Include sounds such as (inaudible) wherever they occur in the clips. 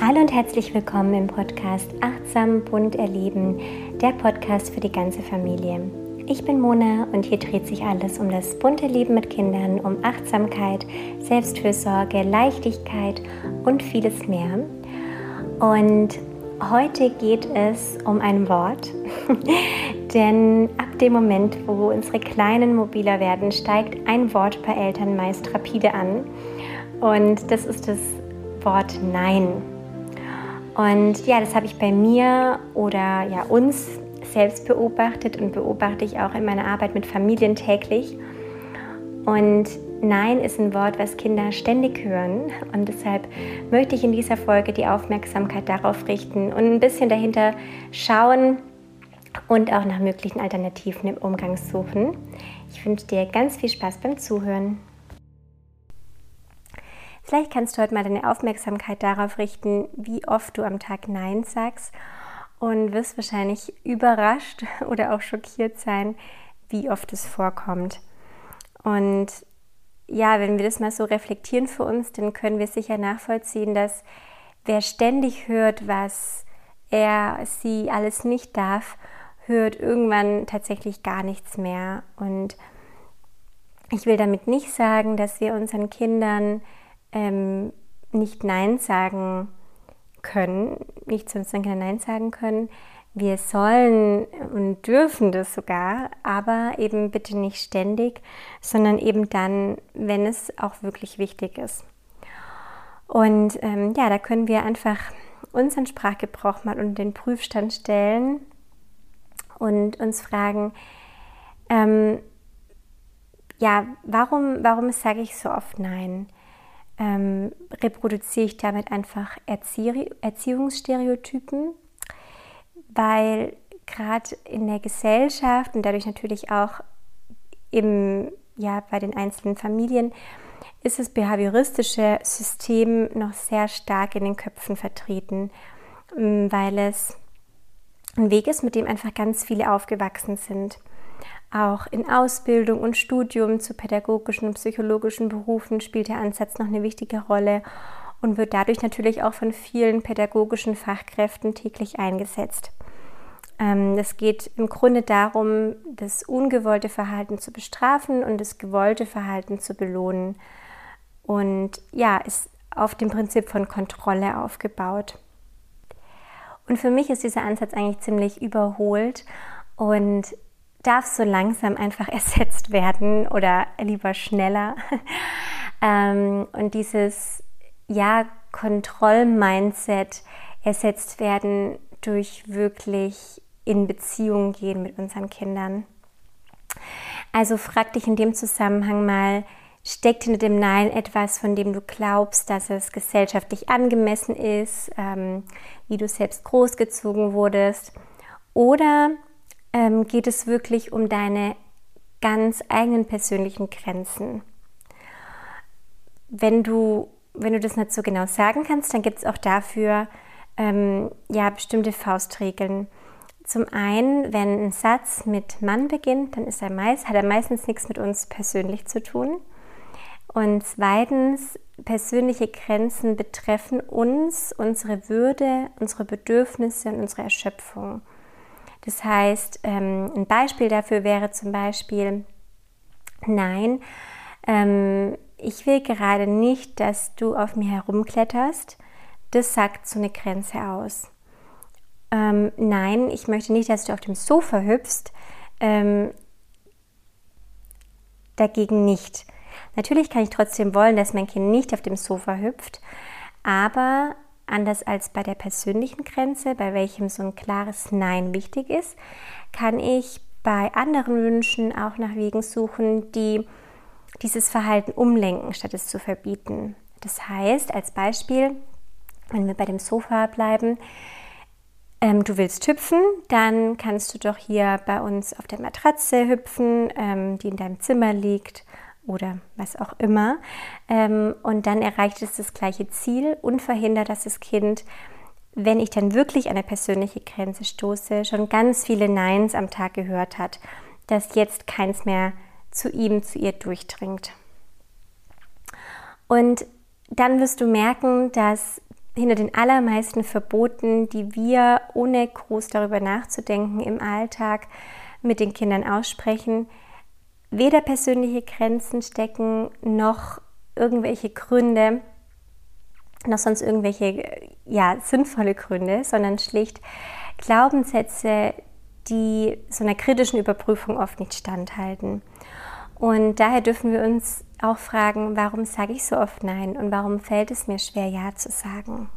Hallo und herzlich willkommen im Podcast Achtsam bunt erleben, der Podcast für die ganze Familie. Ich bin Mona und hier dreht sich alles um das bunte Leben mit Kindern, um Achtsamkeit, Selbstfürsorge, Leichtigkeit und vieles mehr. Und heute geht es um ein Wort, (laughs) denn ab dem Moment, wo unsere Kleinen mobiler werden, steigt ein Wort bei Eltern meist rapide an. Und das ist das Wort Nein. Und ja, das habe ich bei mir oder ja uns selbst beobachtet und beobachte ich auch in meiner Arbeit mit Familien täglich. Und Nein ist ein Wort, was Kinder ständig hören. Und deshalb möchte ich in dieser Folge die Aufmerksamkeit darauf richten und ein bisschen dahinter schauen und auch nach möglichen Alternativen im Umgang suchen. Ich wünsche dir ganz viel Spaß beim Zuhören. Vielleicht kannst du heute mal deine Aufmerksamkeit darauf richten, wie oft du am Tag Nein sagst und wirst wahrscheinlich überrascht (laughs) oder auch schockiert sein, wie oft es vorkommt. Und ja, wenn wir das mal so reflektieren für uns, dann können wir sicher nachvollziehen, dass wer ständig hört, was er, sie alles nicht darf, hört irgendwann tatsächlich gar nichts mehr. Und ich will damit nicht sagen, dass wir unseren Kindern ähm, nicht Nein sagen können, nicht zu unseren Kindern Nein sagen können. Wir sollen und dürfen das sogar, aber eben bitte nicht ständig, sondern eben dann, wenn es auch wirklich wichtig ist. Und ähm, ja, da können wir einfach unseren Sprachgebrauch mal unter den Prüfstand stellen und uns fragen, ähm, ja, warum, warum sage ich so oft Nein? Ähm, reproduziere ich damit einfach Erzie Erziehungsstereotypen, weil gerade in der Gesellschaft und dadurch natürlich auch im, ja, bei den einzelnen Familien ist das behavioristische System noch sehr stark in den Köpfen vertreten, ähm, weil es ein Weg ist, mit dem einfach ganz viele aufgewachsen sind. Auch in Ausbildung und Studium zu pädagogischen und psychologischen Berufen spielt der Ansatz noch eine wichtige Rolle und wird dadurch natürlich auch von vielen pädagogischen Fachkräften täglich eingesetzt. Ähm, es geht im Grunde darum, das ungewollte Verhalten zu bestrafen und das gewollte Verhalten zu belohnen. Und ja, ist auf dem Prinzip von Kontrolle aufgebaut. Und für mich ist dieser Ansatz eigentlich ziemlich überholt und darf so langsam einfach (laughs) ersetzt werden oder lieber schneller. (laughs) ähm, und dieses ja, Kontroll-Mindset ersetzt werden durch wirklich in Beziehung gehen mit unseren Kindern. Also frag dich in dem Zusammenhang mal, steckt hinter dem Nein etwas, von dem du glaubst, dass es gesellschaftlich angemessen ist, ähm, wie du selbst großgezogen wurdest? Oder ähm, geht es wirklich um deine ganz eigenen persönlichen Grenzen. Wenn du, wenn du das nicht so genau sagen kannst, dann gibt es auch dafür ähm, ja, bestimmte Faustregeln. Zum einen, wenn ein Satz mit Mann beginnt, dann ist er meist, hat er meistens nichts mit uns persönlich zu tun. Und zweitens, persönliche Grenzen betreffen uns, unsere Würde, unsere Bedürfnisse und unsere Erschöpfung. Das heißt, ähm, ein Beispiel dafür wäre zum Beispiel, nein, ähm, ich will gerade nicht, dass du auf mir herumkletterst. Das sagt so eine Grenze aus. Ähm, nein, ich möchte nicht, dass du auf dem Sofa hüpfst. Dagegen nicht. Natürlich kann ich trotzdem wollen, dass mein Kind nicht auf dem Sofa hüpft, aber Anders als bei der persönlichen Grenze, bei welchem so ein klares Nein wichtig ist, kann ich bei anderen Wünschen auch nach Wegen suchen, die dieses Verhalten umlenken, statt es zu verbieten. Das heißt, als Beispiel, wenn wir bei dem Sofa bleiben, ähm, du willst hüpfen, dann kannst du doch hier bei uns auf der Matratze hüpfen, ähm, die in deinem Zimmer liegt oder was auch immer. Ähm, und dann erreicht es das gleiche Ziel und verhindert, dass das Kind, wenn ich dann wirklich an eine persönliche Grenze stoße, schon ganz viele Neins am Tag gehört hat, dass jetzt keins mehr zu ihm, zu ihr durchdringt. Und dann wirst du merken, dass hinter den allermeisten Verboten, die wir ohne groß darüber nachzudenken im Alltag mit den Kindern aussprechen, weder persönliche Grenzen stecken noch irgendwelche Gründe, noch sonst irgendwelche ja, sinnvolle Gründe, sondern schlicht Glaubenssätze, die so einer kritischen Überprüfung oft nicht standhalten. Und daher dürfen wir uns auch fragen, warum sage ich so oft Nein und warum fällt es mir schwer, Ja zu sagen?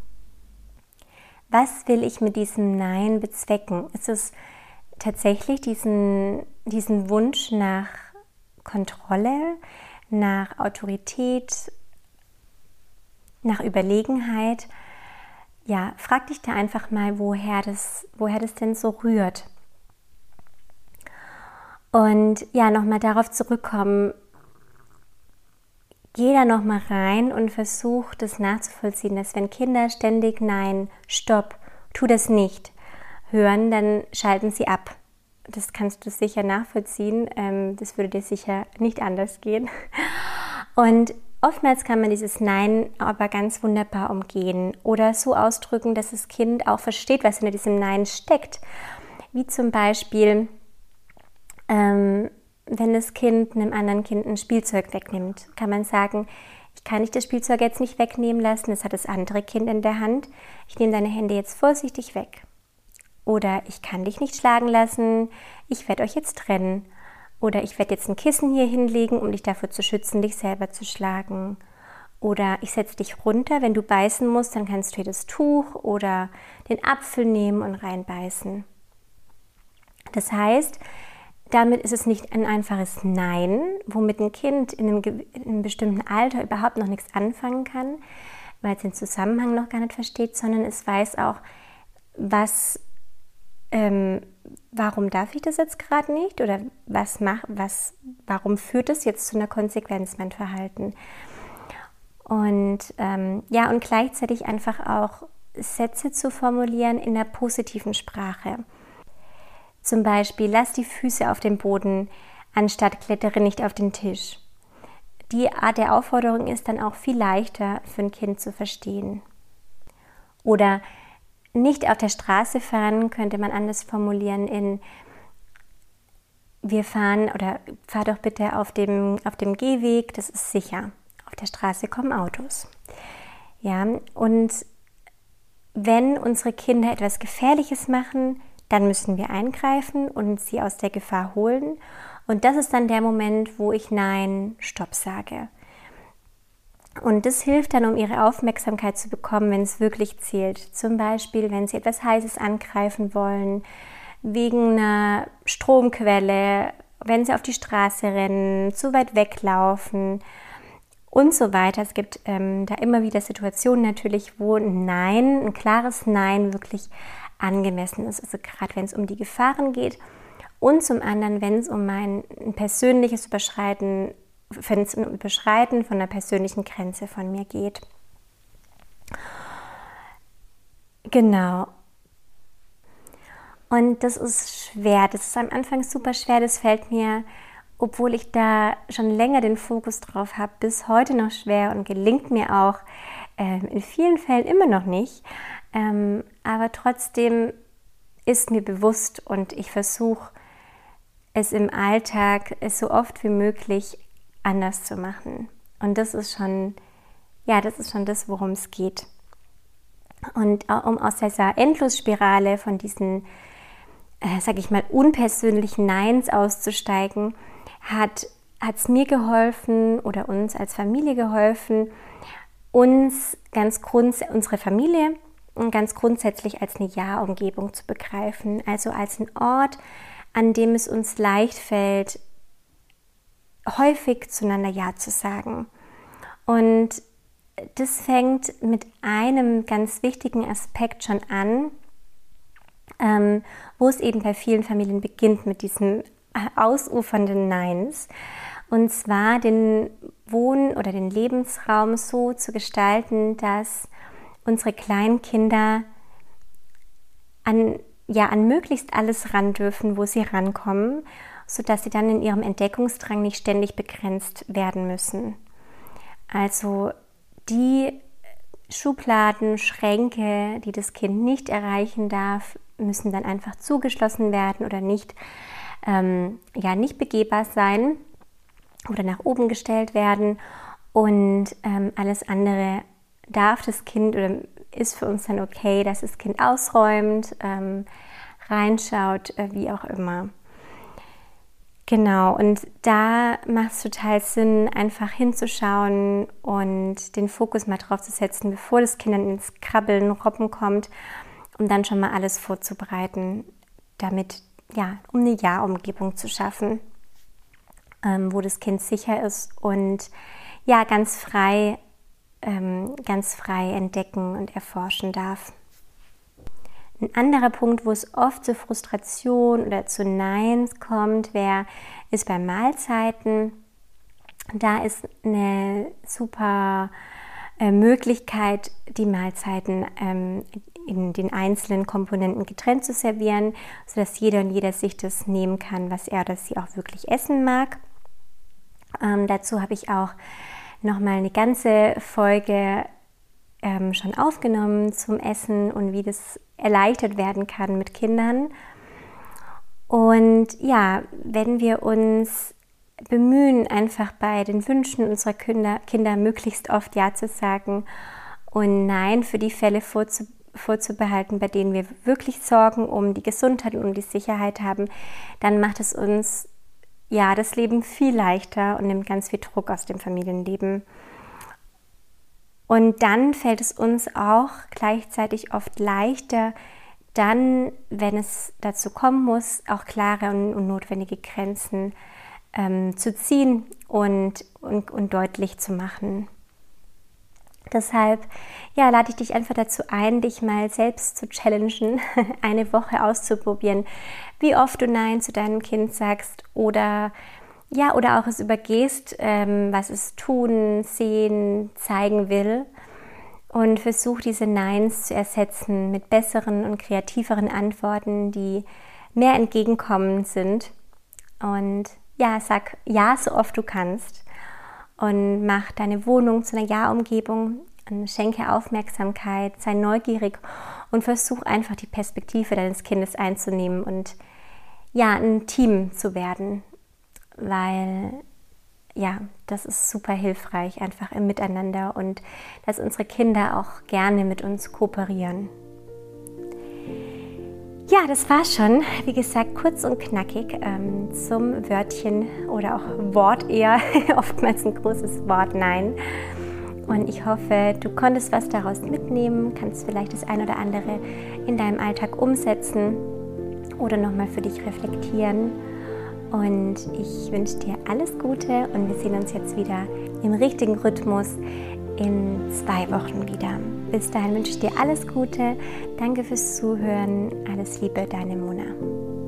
Was will ich mit diesem Nein bezwecken? Ist es tatsächlich diesen, diesen Wunsch nach Kontrolle, nach Autorität, nach Überlegenheit? Ja, frag dich da einfach mal, woher das, woher das denn so rührt. Und ja, nochmal darauf zurückkommen, geh da nochmal rein und versuch das nachzuvollziehen, dass wenn Kinder ständig Nein, Stopp, tu das nicht hören, dann schalten sie ab. Das kannst du sicher nachvollziehen. Ähm, das würde dir sicher nicht anders gehen. (laughs) Und oftmals kann man dieses Nein aber ganz wunderbar umgehen oder so ausdrücken, dass das Kind auch versteht, was hinter diesem Nein steckt. Wie zum Beispiel, ähm, wenn das Kind einem anderen Kind ein Spielzeug wegnimmt, kann man sagen, ich kann nicht das Spielzeug jetzt nicht wegnehmen lassen, es hat das andere Kind in der Hand. Ich nehme deine Hände jetzt vorsichtig weg. Oder ich kann dich nicht schlagen lassen, ich werde euch jetzt trennen. Oder ich werde jetzt ein Kissen hier hinlegen, um dich dafür zu schützen, dich selber zu schlagen. Oder ich setze dich runter, wenn du beißen musst, dann kannst du hier das Tuch oder den Apfel nehmen und reinbeißen. Das heißt, damit ist es nicht ein einfaches Nein, womit ein Kind in einem, in einem bestimmten Alter überhaupt noch nichts anfangen kann, weil es den Zusammenhang noch gar nicht versteht, sondern es weiß auch, was, ähm, warum darf ich das jetzt gerade nicht oder was mach, was, warum führt es jetzt zu einer Konsequenz mein Verhalten? Und ähm, ja, und gleichzeitig einfach auch Sätze zu formulieren in der positiven Sprache. Zum Beispiel, lass die Füße auf dem Boden, anstatt klettere nicht auf den Tisch. Die Art der Aufforderung ist dann auch viel leichter für ein Kind zu verstehen. Oder nicht auf der Straße fahren könnte man anders formulieren in wir fahren oder fahr doch bitte auf dem, auf dem Gehweg, das ist sicher. Auf der Straße kommen Autos. Ja, und wenn unsere Kinder etwas Gefährliches machen, dann müssen wir eingreifen und sie aus der Gefahr holen. Und das ist dann der Moment, wo ich Nein, Stopp sage. Und das hilft dann, um ihre Aufmerksamkeit zu bekommen, wenn es wirklich zählt. Zum Beispiel, wenn sie etwas Heißes angreifen wollen, wegen einer Stromquelle, wenn sie auf die Straße rennen, zu weit weglaufen und so weiter. Es gibt ähm, da immer wieder Situationen natürlich, wo Nein, ein klares Nein wirklich angemessen ist. Also gerade wenn es um die Gefahren geht und zum anderen, wenn es um mein persönliches Überschreiten, wenn es um Überschreiten von einer persönlichen Grenze von mir geht. Genau. Und das ist schwer. Das ist am Anfang super schwer. Das fällt mir, obwohl ich da schon länger den Fokus drauf habe, bis heute noch schwer und gelingt mir auch äh, in vielen Fällen immer noch nicht. Ähm, aber trotzdem ist mir bewusst und ich versuche es im Alltag so oft wie möglich anders zu machen. Und das ist schon, ja, das ist schon das, worum es geht. Und um aus dieser Endlosspirale von diesen, äh, sag ich mal, unpersönlichen Neins auszusteigen, hat es mir geholfen oder uns als Familie geholfen, uns ganz grundsätzlich, unsere Familie ganz grundsätzlich als eine Ja-Umgebung zu begreifen, also als ein Ort, an dem es uns leicht fällt, häufig zueinander Ja zu sagen. Und das fängt mit einem ganz wichtigen Aspekt schon an, ähm, wo es eben bei vielen Familien beginnt mit diesen ausufernden Neins. Und zwar den Wohn- oder den Lebensraum so zu gestalten, dass unsere kleinen Kinder an, ja, an möglichst alles ran dürfen, wo sie rankommen, sodass sie dann in ihrem Entdeckungsdrang nicht ständig begrenzt werden müssen. Also die Schubladen, Schränke, die das Kind nicht erreichen darf, müssen dann einfach zugeschlossen werden oder nicht, ähm, ja, nicht begehbar sein oder nach oben gestellt werden. Und ähm, alles andere darf das Kind oder ist für uns dann okay, dass das Kind ausräumt, ähm, reinschaut, äh, wie auch immer. Genau, und da macht es total Sinn, einfach hinzuschauen und den Fokus mal drauf zu setzen, bevor das Kind dann ins Krabbeln, Robben kommt, um dann schon mal alles vorzubereiten, damit, ja, um eine Ja-Umgebung zu schaffen, ähm, wo das Kind sicher ist und ja, ganz frei, ähm, ganz frei entdecken und erforschen darf. Ein anderer Punkt, wo es oft zu Frustration oder zu Neins kommt, wär, ist bei Mahlzeiten. Da ist eine super äh, Möglichkeit, die Mahlzeiten ähm, in den einzelnen Komponenten getrennt zu servieren, sodass jeder und jeder sich das nehmen kann, was er oder sie auch wirklich essen mag. Ähm, dazu habe ich auch nochmal eine ganze Folge ähm, schon aufgenommen zum Essen und wie das erleichtert werden kann mit Kindern. Und ja, wenn wir uns bemühen, einfach bei den Wünschen unserer Kinder, Kinder möglichst oft Ja zu sagen und Nein für die Fälle vorzu, vorzubehalten, bei denen wir wirklich Sorgen um die Gesundheit und um die Sicherheit haben, dann macht es uns ja das Leben viel leichter und nimmt ganz viel Druck aus dem Familienleben. Und dann fällt es uns auch gleichzeitig oft leichter, dann, wenn es dazu kommen muss, auch klare und, notwendige Grenzen ähm, zu ziehen und, und, und deutlich zu machen. Deshalb ja, lade ich dich einfach dazu ein, dich mal selbst zu challengen, (laughs) eine Woche auszuprobieren, wie oft du Nein zu deinem Kind sagst oder ja, oder auch es übergehst, ähm, was es tun, sehen, zeigen will. Und versuch diese Neins zu ersetzen mit besseren und kreativeren Antworten, die mehr entgegenkommend sind. Und ja, sag Ja so oft du kannst. Und mach deine Wohnung zu einer Ja-Umgebung. Schenke Aufmerksamkeit, sei neugierig und versuch einfach die Perspektive deines Kindes einzunehmen und ja, ein Team zu werden, weil ja, das ist super hilfreich, einfach im Miteinander und dass unsere Kinder auch gerne mit uns kooperieren. Ja, das war schon, wie gesagt, kurz und knackig ähm, zum Wörtchen oder auch Wort eher, (laughs) oftmals ein großes Wort, nein. Und ich hoffe, du konntest was daraus mitnehmen, kannst vielleicht das ein oder andere in deinem Alltag umsetzen oder nochmal für dich reflektieren. Und ich wünsche dir alles Gute und wir sehen uns jetzt wieder im richtigen Rhythmus in zwei Wochen wieder. Bis dahin wünsche ich dir alles Gute. Danke fürs Zuhören. Alles Liebe, deine Mona.